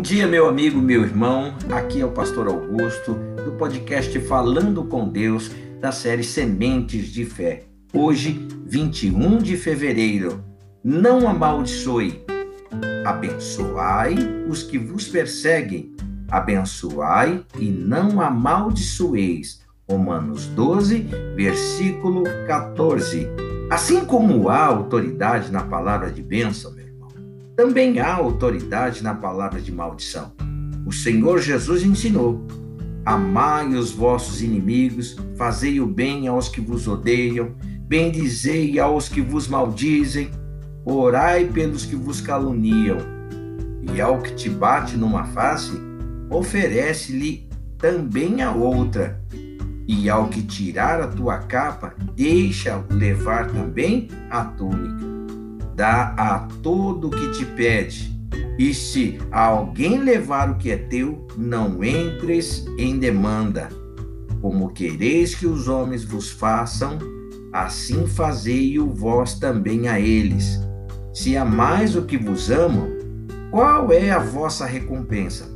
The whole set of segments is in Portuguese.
Bom dia, meu amigo, meu irmão. Aqui é o pastor Augusto, do podcast Falando com Deus, da série Sementes de Fé. Hoje, 21 de fevereiro. Não amaldiçoe. Abençoai os que vos perseguem. Abençoai e não amaldiçoeis. Romanos 12, versículo 14. Assim como há autoridade na palavra de bênção, também há autoridade na palavra de maldição. O Senhor Jesus ensinou: Amai os vossos inimigos, fazei o bem aos que vos odeiam, bendizei aos que vos maldizem, orai pelos que vos caluniam. E ao que te bate numa face, oferece-lhe também a outra. E ao que tirar a tua capa, deixa levar também a túnica dá a todo o que te pede. E se alguém levar o que é teu, não entres em demanda. Como quereis que os homens vos façam, assim fazei-o vós também a eles. Se amais o que vos amam, qual é a vossa recompensa?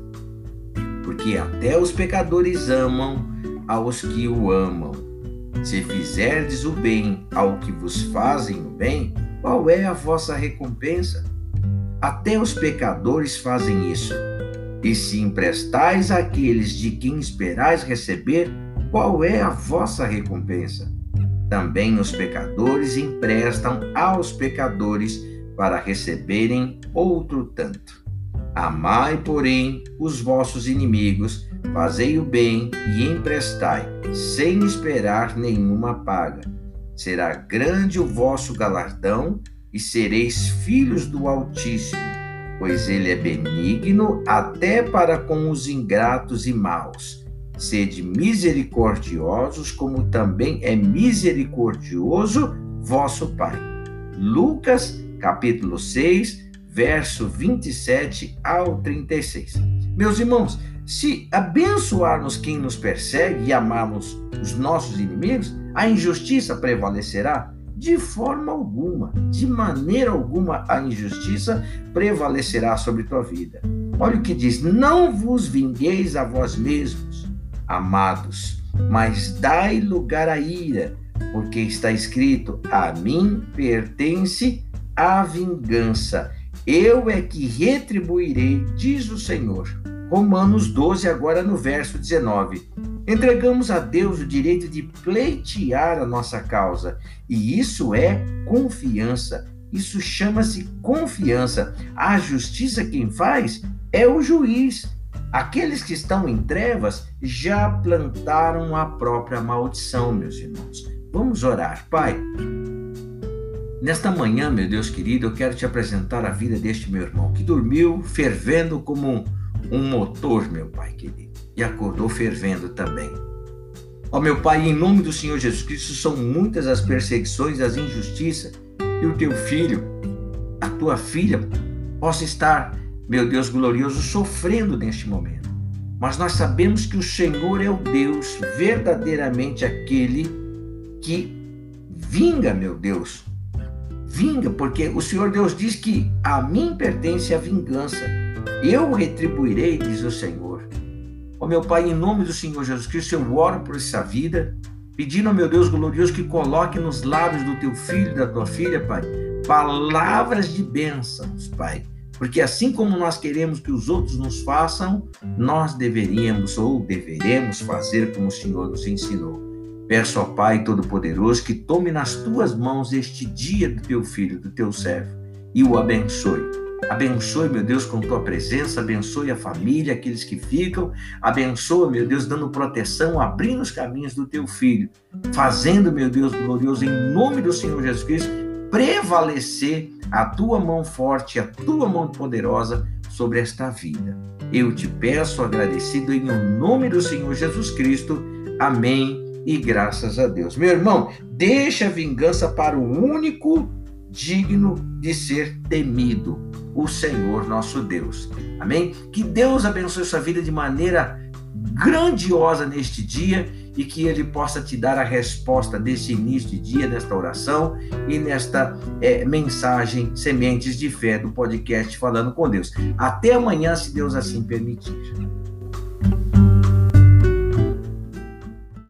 Porque até os pecadores amam aos que o amam. Se fizerdes o bem ao que vos fazem o bem, qual é a vossa recompensa? Até os pecadores fazem isso. E se emprestais àqueles de quem esperais receber, qual é a vossa recompensa? Também os pecadores emprestam aos pecadores para receberem outro tanto. Amai, porém, os vossos inimigos, fazei o bem e emprestai, sem esperar nenhuma paga será grande o vosso galardão e sereis filhos do Altíssimo, pois ele é benigno até para com os ingratos e maus. Sede misericordiosos, como também é misericordioso vosso Pai. Lucas, capítulo 6, verso 27 ao 36. Meus irmãos, se abençoarmos quem nos persegue e amarmos os nossos inimigos, a injustiça prevalecerá? De forma alguma, de maneira alguma, a injustiça prevalecerá sobre tua vida. Olha o que diz: Não vos vingueis a vós mesmos, amados, mas dai lugar à ira, porque está escrito: A mim pertence a vingança. Eu é que retribuirei, diz o Senhor. Romanos 12, agora no verso 19. Entregamos a Deus o direito de pleitear a nossa causa, e isso é confiança. Isso chama-se confiança. A justiça quem faz é o juiz. Aqueles que estão em trevas já plantaram a própria maldição, meus irmãos. Vamos orar, Pai. Nesta manhã, meu Deus querido, eu quero te apresentar a vida deste meu irmão que dormiu fervendo como um um motor, meu Pai querido, e acordou fervendo também. Ó meu Pai, em nome do Senhor Jesus Cristo, são muitas as perseguições, as injustiças, e o teu filho, a tua filha, possa estar, meu Deus glorioso, sofrendo neste momento. Mas nós sabemos que o Senhor é o Deus, verdadeiramente aquele que vinga, meu Deus. Vinga, porque o Senhor Deus diz que a mim pertence a vingança eu retribuirei, diz o Senhor. Ó meu Pai, em nome do Senhor Jesus Cristo, eu oro por essa vida, pedindo ao meu Deus glorioso que coloque nos lábios do teu filho e da tua filha, Pai, palavras de bênçãos, Pai. Porque assim como nós queremos que os outros nos façam, nós deveríamos ou deveremos fazer como o Senhor nos ensinou. Peço ao Pai Todo-Poderoso que tome nas tuas mãos este dia do teu filho, do teu servo, e o abençoe Abençoe, meu Deus, com tua presença, abençoe a família, aqueles que ficam, abençoe, meu Deus, dando proteção, abrindo os caminhos do teu filho, fazendo, meu Deus glorioso, em nome do Senhor Jesus Cristo, prevalecer a tua mão forte, a tua mão poderosa sobre esta vida. Eu te peço, agradecido em nome do Senhor Jesus Cristo. Amém e graças a Deus. Meu irmão, deixa a vingança para o único digno de ser temido, o Senhor nosso Deus. Amém? Que Deus abençoe sua vida de maneira grandiosa neste dia e que Ele possa te dar a resposta desse início de dia, nesta oração e nesta é, mensagem Sementes de Fé do podcast Falando com Deus. Até amanhã, se Deus assim permitir.